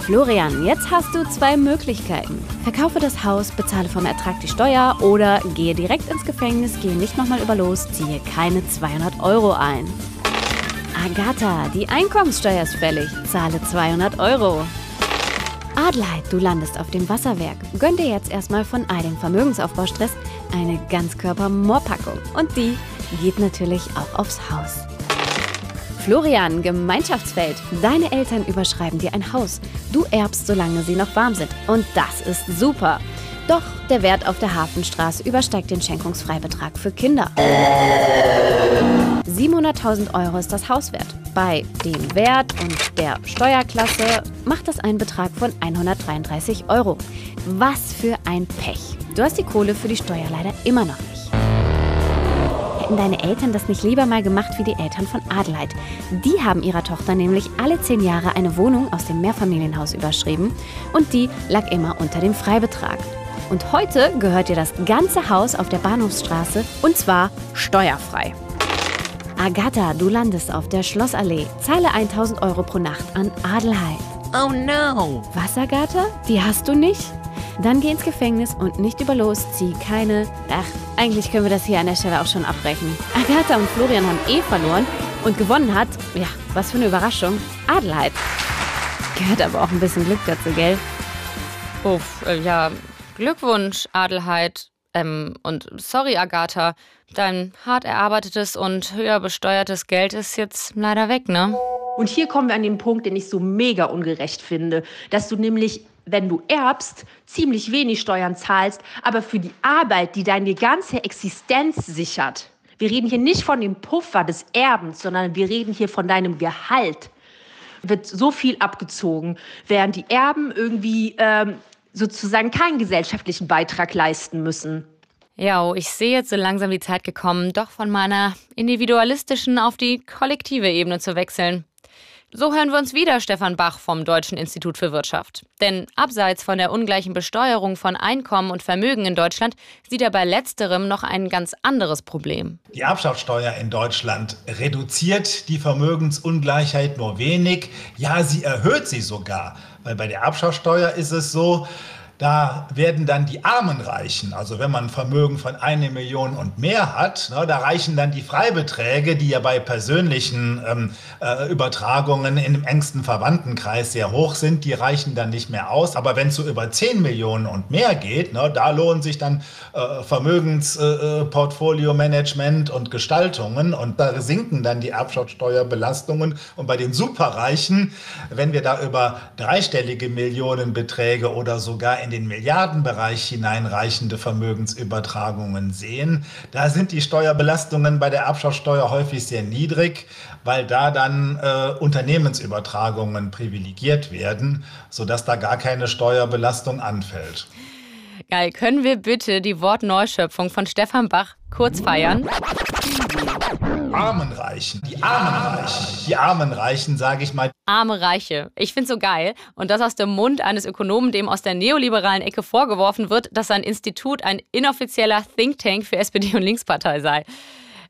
Florian, jetzt hast du zwei Möglichkeiten. Verkaufe das Haus, bezahle vom Ertrag die Steuer oder gehe direkt ins Gefängnis, gehe nicht nochmal über los, ziehe keine 200 Euro ein. Agatha, die Einkommenssteuer ist fällig, zahle 200 Euro. Adelheid, du landest auf dem Wasserwerk. Gönn dir jetzt erstmal von all dem Vermögensaufbaustress eine Ganzkörper-Moorpackung. Und die geht natürlich auch aufs Haus. Florian, Gemeinschaftsfeld. Deine Eltern überschreiben dir ein Haus. Du erbst, solange sie noch warm sind. Und das ist super. Doch der Wert auf der Hafenstraße übersteigt den Schenkungsfreibetrag für Kinder. 700.000 Euro ist das Hauswert. Bei dem Wert und der Steuerklasse macht das einen Betrag von 133 Euro. Was für ein Pech. Du hast die Kohle für die Steuer leider immer noch nicht. Hätten deine Eltern das nicht lieber mal gemacht wie die Eltern von Adelheid? Die haben ihrer Tochter nämlich alle zehn Jahre eine Wohnung aus dem Mehrfamilienhaus überschrieben und die lag immer unter dem Freibetrag. Und heute gehört dir das ganze Haus auf der Bahnhofsstraße und zwar steuerfrei. Agatha, du landest auf der Schlossallee. Zahle 1000 Euro pro Nacht an Adelheid. Oh no! Was, Agatha? Die hast du nicht? Dann geh ins Gefängnis und nicht über los, zieh keine. Ach, eigentlich können wir das hier an der Stelle auch schon abbrechen. Agatha und Florian haben eh verloren und gewonnen hat, ja, was für eine Überraschung, Adelheid. Gehört aber auch ein bisschen Glück dazu, gell? Uff, äh, ja, Glückwunsch, Adelheid. Ähm, und sorry, Agatha, dein hart erarbeitetes und höher besteuertes Geld ist jetzt leider weg, ne? Und hier kommen wir an den Punkt, den ich so mega ungerecht finde, dass du nämlich, wenn du erbst, ziemlich wenig Steuern zahlst, aber für die Arbeit, die deine ganze Existenz sichert. Wir reden hier nicht von dem Puffer des Erbens, sondern wir reden hier von deinem Gehalt. Wird so viel abgezogen, während die Erben irgendwie ähm, sozusagen keinen gesellschaftlichen Beitrag leisten müssen. Ja, oh, ich sehe jetzt so langsam die Zeit gekommen, doch von meiner individualistischen auf die kollektive Ebene zu wechseln. So hören wir uns wieder Stefan Bach vom Deutschen Institut für Wirtschaft. Denn abseits von der ungleichen Besteuerung von Einkommen und Vermögen in Deutschland sieht er bei letzterem noch ein ganz anderes Problem. Die Erbschaftssteuer in Deutschland reduziert die Vermögensungleichheit nur wenig. Ja, sie erhöht sie sogar. Weil bei der Erbschaftssteuer ist es so, da werden dann die Armen reichen. Also wenn man Vermögen von eine Million und mehr hat, ne, da reichen dann die Freibeträge, die ja bei persönlichen ähm, äh, Übertragungen im engsten Verwandtenkreis sehr hoch sind, die reichen dann nicht mehr aus. Aber wenn es so über 10 Millionen und mehr geht, ne, da lohnen sich dann äh, Vermögensportfolio-Management äh, und Gestaltungen und da sinken dann die Erbschaftssteuerbelastungen. Und bei den Superreichen, wenn wir da über dreistellige Millionenbeträge oder sogar in den Milliardenbereich hineinreichende Vermögensübertragungen sehen, da sind die Steuerbelastungen bei der Erbschaftssteuer häufig sehr niedrig, weil da dann äh, Unternehmensübertragungen privilegiert werden, sodass da gar keine Steuerbelastung anfällt. Geil, können wir bitte die Wortneuschöpfung von Stefan Bach kurz feiern? Armen Reichen, die Armen Reichen, die Armen Reichen, sage ich mal. Arme Reiche. Ich finde so geil. Und das aus dem Mund eines Ökonomen, dem aus der neoliberalen Ecke vorgeworfen wird, dass sein Institut ein inoffizieller Think Tank für SPD und Linkspartei sei.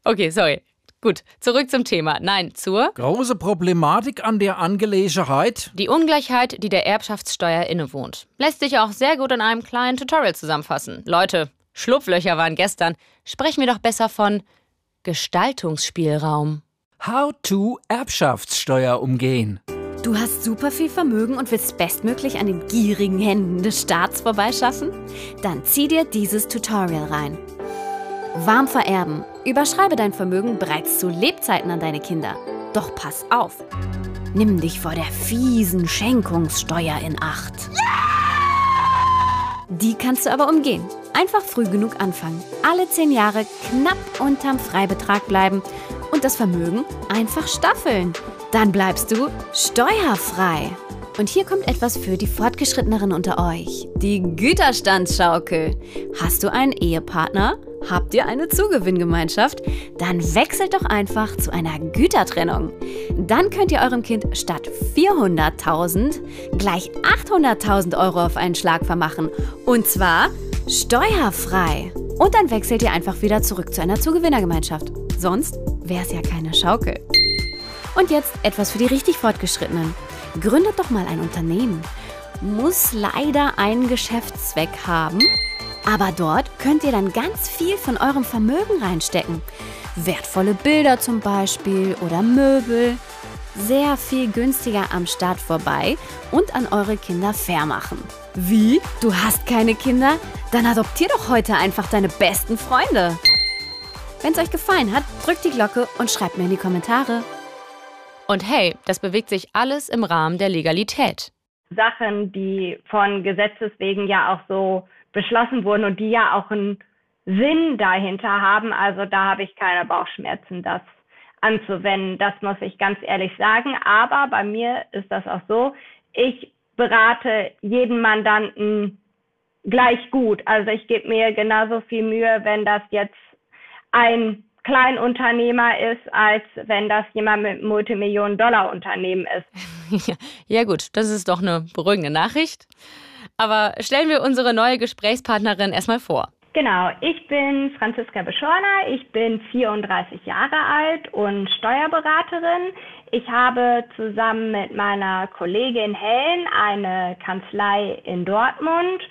Okay, sorry. Gut, zurück zum Thema. Nein, zur große Problematik an der Angelegenheit. Die Ungleichheit, die der Erbschaftssteuer innewohnt. Lässt sich auch sehr gut in einem kleinen Tutorial zusammenfassen. Leute, Schlupflöcher waren gestern. Sprechen wir doch besser von Gestaltungsspielraum. How to Erbschaftssteuer umgehen. Du hast super viel Vermögen und willst bestmöglich an den gierigen Händen des Staats vorbeischaffen? Dann zieh dir dieses Tutorial rein. Warm vererben. Überschreibe dein Vermögen bereits zu Lebzeiten an deine Kinder. Doch pass auf. Nimm dich vor der fiesen Schenkungssteuer in Acht. Die kannst du aber umgehen. Einfach früh genug anfangen. Alle zehn Jahre knapp unterm Freibetrag bleiben und das Vermögen einfach staffeln. Dann bleibst du steuerfrei. Und hier kommt etwas für die Fortgeschritteneren unter euch. Die Güterstandsschaukel. Hast du einen Ehepartner? Habt ihr eine Zugewinngemeinschaft? Dann wechselt doch einfach zu einer Gütertrennung. Dann könnt ihr eurem Kind statt 400.000 gleich 800.000 Euro auf einen Schlag vermachen. Und zwar steuerfrei. Und dann wechselt ihr einfach wieder zurück zu einer Zugewinnergemeinschaft. Sonst wäre es ja keine Schaukel. Und jetzt etwas für die richtig Fortgeschrittenen. Gründet doch mal ein Unternehmen. Muss leider einen Geschäftszweck haben, aber dort könnt ihr dann ganz viel von eurem Vermögen reinstecken. Wertvolle Bilder zum Beispiel oder Möbel. Sehr viel günstiger am Start vorbei und an eure Kinder fair machen. Wie? Du hast keine Kinder? Dann adoptier doch heute einfach deine besten Freunde. Wenn es euch gefallen hat, drückt die Glocke und schreibt mir in die Kommentare. Und hey, das bewegt sich alles im Rahmen der Legalität. Sachen, die von Gesetzes wegen ja auch so beschlossen wurden und die ja auch einen Sinn dahinter haben. Also da habe ich keine Bauchschmerzen, das anzuwenden. Das muss ich ganz ehrlich sagen. Aber bei mir ist das auch so. Ich berate jeden Mandanten gleich gut. Also ich gebe mir genauso viel Mühe, wenn das jetzt ein Kleinunternehmer ist, als wenn das jemand mit Multimillionen-Dollar-Unternehmen ist. [laughs] ja gut, das ist doch eine beruhigende Nachricht. Aber stellen wir unsere neue Gesprächspartnerin erstmal vor. Genau, ich bin Franziska Beschorner, ich bin 34 Jahre alt und Steuerberaterin. Ich habe zusammen mit meiner Kollegin Helen eine Kanzlei in Dortmund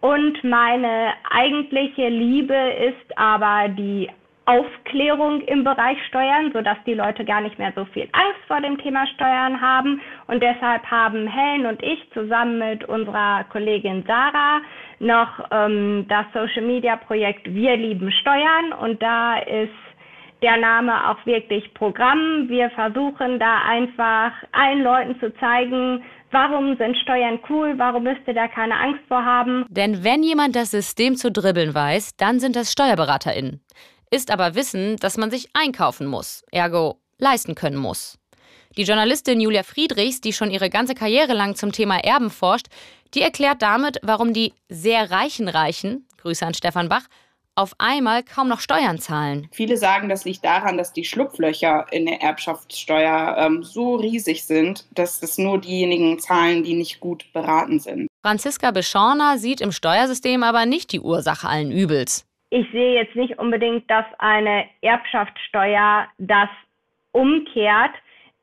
und meine eigentliche Liebe ist aber die Aufklärung im Bereich Steuern, sodass die Leute gar nicht mehr so viel Angst vor dem Thema Steuern haben. Und deshalb haben Helen und ich zusammen mit unserer Kollegin Sarah noch ähm, das Social-Media-Projekt Wir lieben Steuern und da ist der Name auch wirklich Programm. Wir versuchen da einfach allen Leuten zu zeigen, warum sind Steuern cool, warum müsst ihr da keine Angst vor haben. Denn wenn jemand das System zu dribbeln weiß, dann sind das SteuerberaterInnen. Ist aber Wissen, dass man sich einkaufen muss, ergo leisten können muss. Die Journalistin Julia Friedrichs, die schon ihre ganze Karriere lang zum Thema Erben forscht, die erklärt damit, warum die sehr reichen Reichen, Grüße an Stefan Bach, auf einmal kaum noch Steuern zahlen. Viele sagen, das liegt daran, dass die Schlupflöcher in der Erbschaftssteuer ähm, so riesig sind, dass es nur diejenigen zahlen, die nicht gut beraten sind. Franziska Beschorner sieht im Steuersystem aber nicht die Ursache allen Übels. Ich sehe jetzt nicht unbedingt, dass eine Erbschaftssteuer das umkehrt,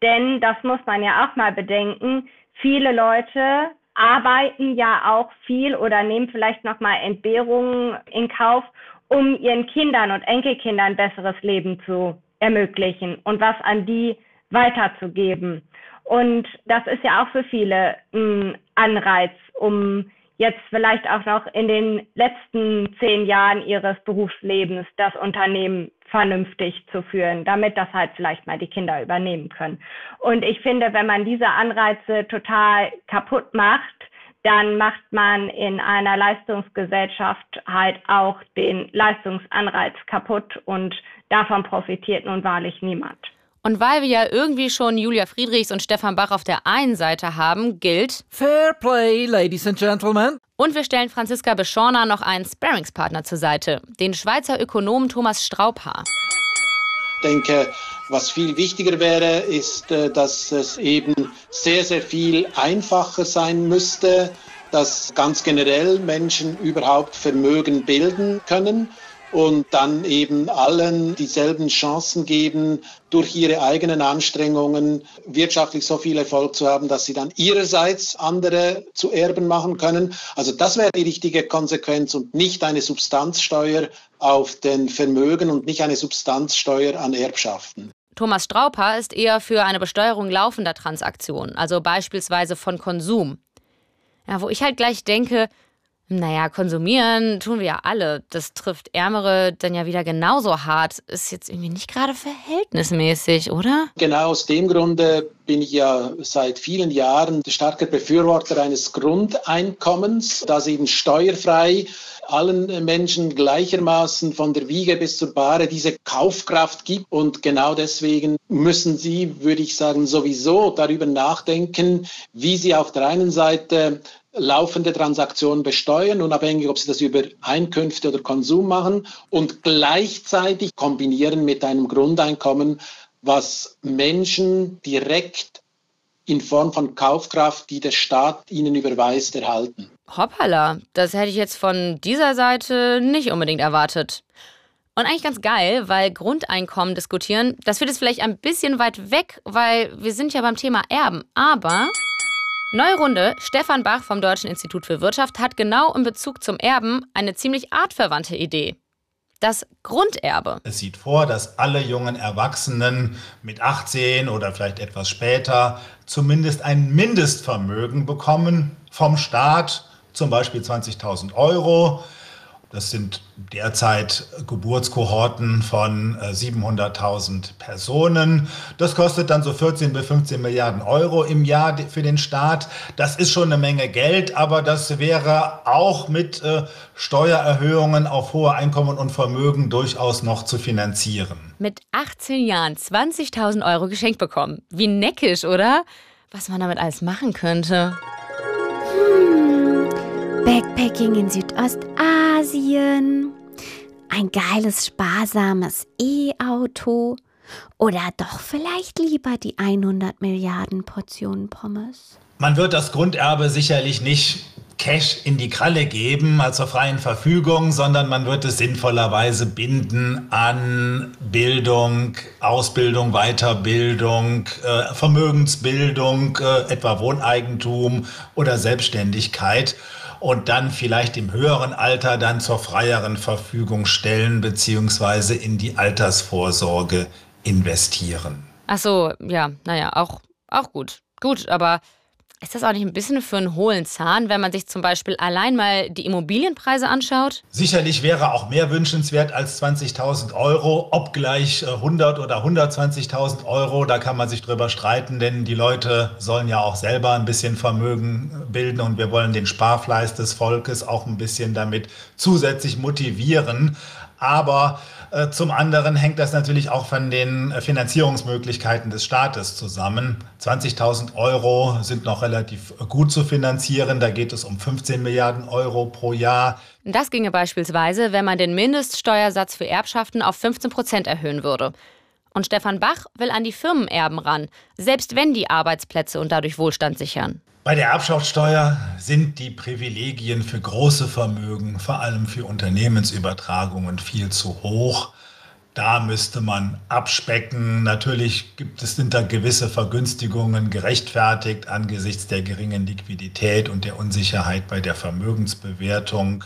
denn das muss man ja auch mal bedenken. Viele Leute arbeiten ja auch viel oder nehmen vielleicht noch mal Entbehrungen in Kauf um ihren Kindern und Enkelkindern besseres Leben zu ermöglichen und was an die weiterzugeben. Und das ist ja auch für viele ein Anreiz, um jetzt vielleicht auch noch in den letzten zehn Jahren ihres Berufslebens das Unternehmen vernünftig zu führen, damit das halt vielleicht mal die Kinder übernehmen können. Und ich finde, wenn man diese Anreize total kaputt macht, dann macht man in einer Leistungsgesellschaft halt auch den Leistungsanreiz kaputt und davon profitiert nun wahrlich niemand. Und weil wir ja irgendwie schon Julia Friedrichs und Stefan Bach auf der einen Seite haben, gilt Fair Play, Ladies and Gentlemen. Und wir stellen Franziska Beschorner noch einen Sparringspartner zur Seite, den Schweizer Ökonomen Thomas Straubhaar. Ich denke, was viel wichtiger wäre, ist, äh, dass es eben sehr, sehr viel einfacher sein müsste, dass ganz generell Menschen überhaupt Vermögen bilden können und dann eben allen dieselben Chancen geben, durch ihre eigenen Anstrengungen wirtschaftlich so viel Erfolg zu haben, dass sie dann ihrerseits andere zu Erben machen können. Also das wäre die richtige Konsequenz und nicht eine Substanzsteuer auf den Vermögen und nicht eine Substanzsteuer an Erbschaften. Thomas Strauper ist eher für eine Besteuerung laufender Transaktionen, also beispielsweise von Konsum. Ja, wo ich halt gleich denke, naja, konsumieren tun wir ja alle. Das trifft Ärmere dann ja wieder genauso hart. Ist jetzt irgendwie nicht gerade verhältnismäßig, oder? Genau aus dem Grunde bin ich ja seit vielen Jahren starker Befürworter eines Grundeinkommens, das eben steuerfrei allen Menschen gleichermaßen von der Wiege bis zur Bahre diese Kaufkraft gibt. Und genau deswegen müssen Sie, würde ich sagen, sowieso darüber nachdenken, wie Sie auf der einen Seite laufende Transaktionen besteuern, unabhängig, ob sie das über Einkünfte oder Konsum machen und gleichzeitig kombinieren mit einem Grundeinkommen, was Menschen direkt in Form von Kaufkraft, die der Staat ihnen überweist, erhalten. Hoppala, das hätte ich jetzt von dieser Seite nicht unbedingt erwartet. Und eigentlich ganz geil, weil Grundeinkommen diskutieren, das wird jetzt vielleicht ein bisschen weit weg, weil wir sind ja beim Thema Erben. Aber Neue Runde, Stefan Bach vom Deutschen Institut für Wirtschaft hat genau in Bezug zum Erben eine ziemlich artverwandte Idee. Das Grunderbe. Es sieht vor, dass alle jungen Erwachsenen mit 18 oder vielleicht etwas später zumindest ein Mindestvermögen bekommen vom Staat, zum Beispiel 20.000 Euro. Das sind derzeit Geburtskohorten von 700.000 äh, Personen. Das kostet dann so 14 bis 15 Milliarden Euro im Jahr für den Staat. Das ist schon eine Menge Geld, aber das wäre auch mit äh, Steuererhöhungen auf hohe Einkommen und Vermögen durchaus noch zu finanzieren. Mit 18 Jahren 20.000 Euro geschenkt bekommen. Wie neckisch, oder? Was man damit alles machen könnte. Backpacking in Südostasien, ein geiles, sparsames E-Auto. Oder doch vielleicht lieber die 100 Milliarden Portionen Pommes? Man wird das Grunderbe sicherlich nicht Cash in die Kralle geben, also zur freien Verfügung, sondern man wird es sinnvollerweise binden an Bildung, Ausbildung, Weiterbildung, äh, Vermögensbildung, äh, etwa Wohneigentum oder Selbstständigkeit und dann vielleicht im höheren Alter dann zur freieren Verfügung stellen beziehungsweise in die Altersvorsorge investieren. Ach so, ja, naja, auch, auch gut. Gut, aber Ist das auch nicht ein bisschen für einen hohlen Zahn, wenn man sich zum Beispiel allein mal die Immobilienpreise anschaut? Sicherlich wäre auch mehr wünschenswert als 20.000 Euro, obgleich 100 äh, oder 120.000 Euro. Da kann man sich drüber streiten, denn die Leute sollen ja auch selber ein bisschen Vermögen bilden und wir wollen den Sparfleiß des Volkes auch ein bisschen damit zusätzlich motivieren. Aber äh, zum anderen hängt das natürlich auch von den äh, Finanzierungsmöglichkeiten des Staates zusammen. 20.000 Euro sind noch relativ äh, gut zu finanzieren. Da geht es um 15 Milliarden Euro pro Jahr. Das ginge beispielsweise, wenn man den Mindeststeuersatz für Erbschaften auf 15 Prozent erhöhen würde. Und Stefan Bach will an die Firmenerben ran, selbst wenn die Arbeitsplätze und dadurch Wohlstand sichern. Bei der Erbschaftssteuer sind die Privilegien für große Vermögen, vor allem für Unternehmensübertragungen, viel zu hoch. Da müsste man abspecken. Natürlich gibt es, sind da gewisse Vergünstigungen gerechtfertigt angesichts der geringen Liquidität und der Unsicherheit bei der Vermögensbewertung.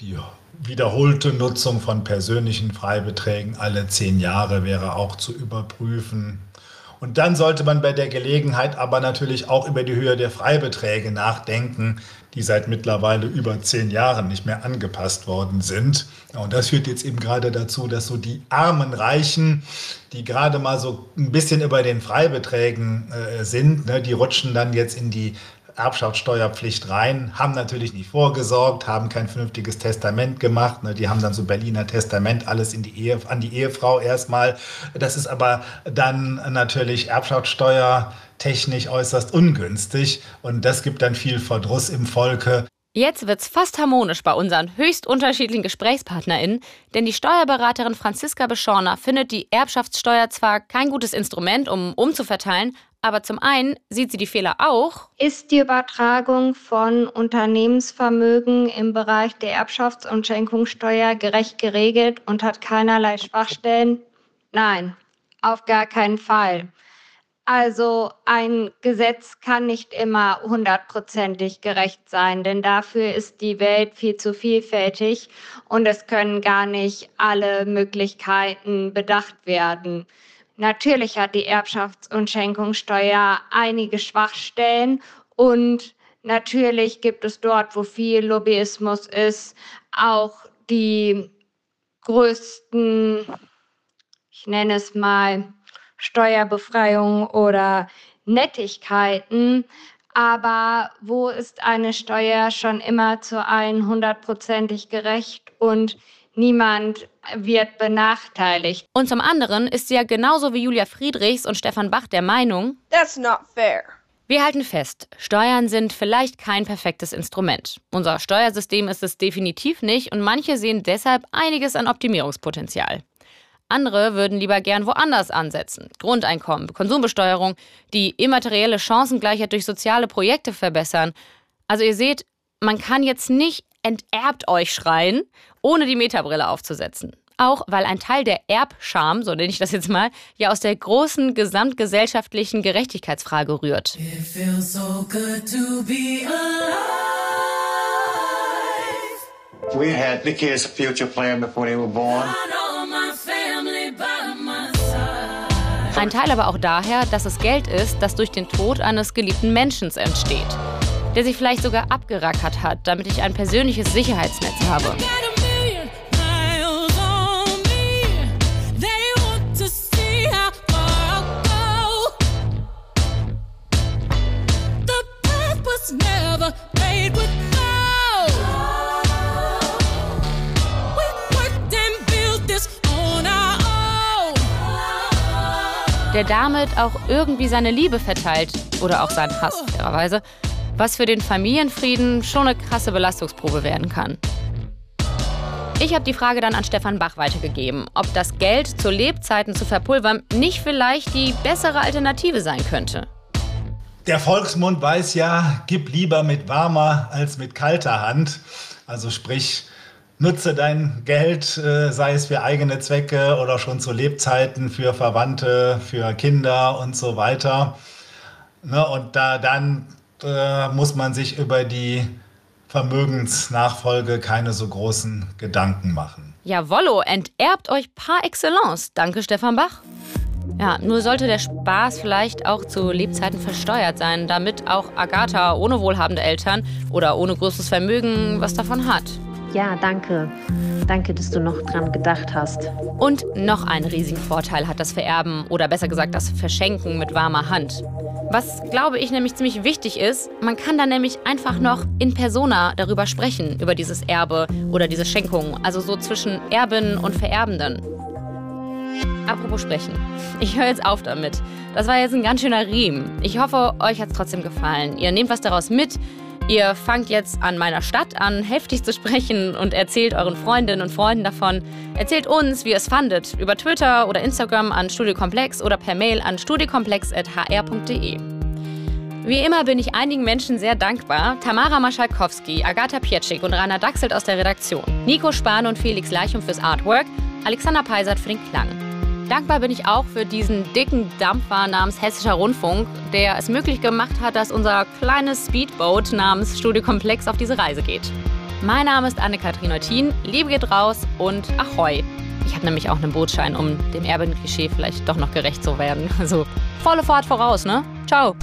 Die wiederholte Nutzung von persönlichen Freibeträgen alle zehn Jahre wäre auch zu überprüfen. Und dann sollte man bei der Gelegenheit aber natürlich auch über die Höhe der Freibeträge nachdenken, die seit mittlerweile über zehn Jahren nicht mehr angepasst worden sind. Und das führt jetzt eben gerade dazu, dass so die armen Reichen, die gerade mal so ein bisschen über den Freibeträgen äh, sind, ne, die rutschen dann jetzt in die Erbschaftssteuerpflicht rein, haben natürlich nicht vorgesorgt, haben kein vernünftiges Testament gemacht. Ne? Die haben dann so Berliner Testament alles in die Ehe, an die Ehefrau erstmal. Das ist aber dann natürlich Erbschaftssteuertechnisch äußerst ungünstig und das gibt dann viel Verdruss im Volke. Jetzt wird's fast harmonisch bei unseren höchst unterschiedlichen GesprächspartnerInnen, denn die Steuerberaterin Franziska Beschorner findet die Erbschaftssteuer zwar kein gutes Instrument, um umzuverteilen, aber zum einen sieht sie die Fehler auch. Ist die Übertragung von Unternehmensvermögen im Bereich der Erbschafts- und Schenkungssteuer gerecht geregelt und hat keinerlei Schwachstellen? Nein, auf gar keinen Fall. Also ein Gesetz kann nicht immer hundertprozentig gerecht sein, denn dafür ist die Welt viel zu vielfältig und es können gar nicht alle Möglichkeiten bedacht werden. Natürlich hat die Erbschafts- und Schenkungssteuer einige Schwachstellen und natürlich gibt es dort, wo viel Lobbyismus ist, auch die größten, ich nenne es mal, Steuerbefreiungen oder Nettigkeiten. Aber wo ist eine Steuer schon immer zu allen hundertprozentig gerecht und niemand wird benachteiligt. Und zum anderen ist sie ja genauso wie Julia Friedrichs und Stefan Bach der Meinung, That's not fair. Wir halten fest, Steuern sind vielleicht kein perfektes Instrument. Unser Steuersystem ist es definitiv nicht und manche sehen deshalb einiges an Optimierungspotenzial. Andere würden lieber gern woanders ansetzen. Grundeinkommen, Konsumbesteuerung, die immaterielle Chancengleichheit durch soziale Projekte verbessern. Also ihr seht, man kann jetzt nicht enterbt euch schreien, ohne die Metabrille aufzusetzen. Auch weil ein Teil der Erbscham, so nenne ich das jetzt mal, ja aus der großen gesamtgesellschaftlichen Gerechtigkeitsfrage rührt. We had the kids' future plan before they were born. Ein Teil aber auch daher, dass es Geld ist, das durch den Tod eines geliebten Menschen entsteht, der sich vielleicht sogar abgerackert hat, damit ich ein persönliches Sicherheitsnetz habe. Der damit auch irgendwie seine Liebe verteilt oder auch seinen Hass, fairerweise, was für den Familienfrieden schon eine krasse Belastungsprobe werden kann. Ich habe die Frage dann an Stefan Bach weitergegeben, ob das Geld zu Lebzeiten zu verpulvern nicht vielleicht die bessere Alternative sein könnte. Der Volksmund weiß ja, gib lieber mit warmer als mit kalter Hand. Also sprich, nutze dein Geld, äh, sei es für eigene Zwecke oder schon zu Lebzeiten für Verwandte, für Kinder und so weiter. Ne, und da dann äh, muss man sich über die Vermögensnachfolge keine so großen Gedanken machen. Jawollo, enterbt euch par excellence. Danke, Stefan Bach. Ja, nur sollte der Spaß vielleicht auch zu Lebzeiten versteuert sein, damit auch Agatha ohne wohlhabende Eltern oder ohne großes Vermögen was davon hat. Ja, danke. Danke, dass du noch dran gedacht hast. Und noch einen riesigen Vorteil hat das Vererben oder besser gesagt das Verschenken mit warmer Hand. Was, glaube ich, nämlich ziemlich wichtig ist, man kann dann nämlich einfach noch in persona darüber sprechen, über dieses Erbe oder diese Schenkung, also so zwischen Erben und Vererbenden. Apropos sprechen. Ich höre jetzt auf damit. Das war jetzt ein ganz schöner Riemen. Ich hoffe, euch hat es trotzdem gefallen. Ihr nehmt was daraus mit. Ihr fangt jetzt an meiner Stadt an, heftig zu sprechen und erzählt euren Freundinnen und Freunden davon. Erzählt uns, wie ihr es fandet, über Twitter oder Instagram an Studiokomplex oder per Mail an studiokomplex.hr.de. Wie immer bin ich einigen Menschen sehr dankbar. Tamara Maschalkowski, Agatha Pietschik und Rainer Dachselt aus der Redaktion. Nico Spahn und Felix Leichum fürs Artwork. Alexander Peisert für den Klang. Dankbar bin ich auch für diesen dicken Dampfer namens Hessischer Rundfunk, der es möglich gemacht hat, dass unser kleines Speedboat namens Studiokomplex auf diese Reise geht. Mein Name ist Anne-Kathrin Eutin, Liebe geht raus und Ahoi. Ich habe nämlich auch einen Bootschein, um dem Erben-Klischee vielleicht doch noch gerecht zu werden. [laughs] Also volle Fahrt voraus, ne? Ciao.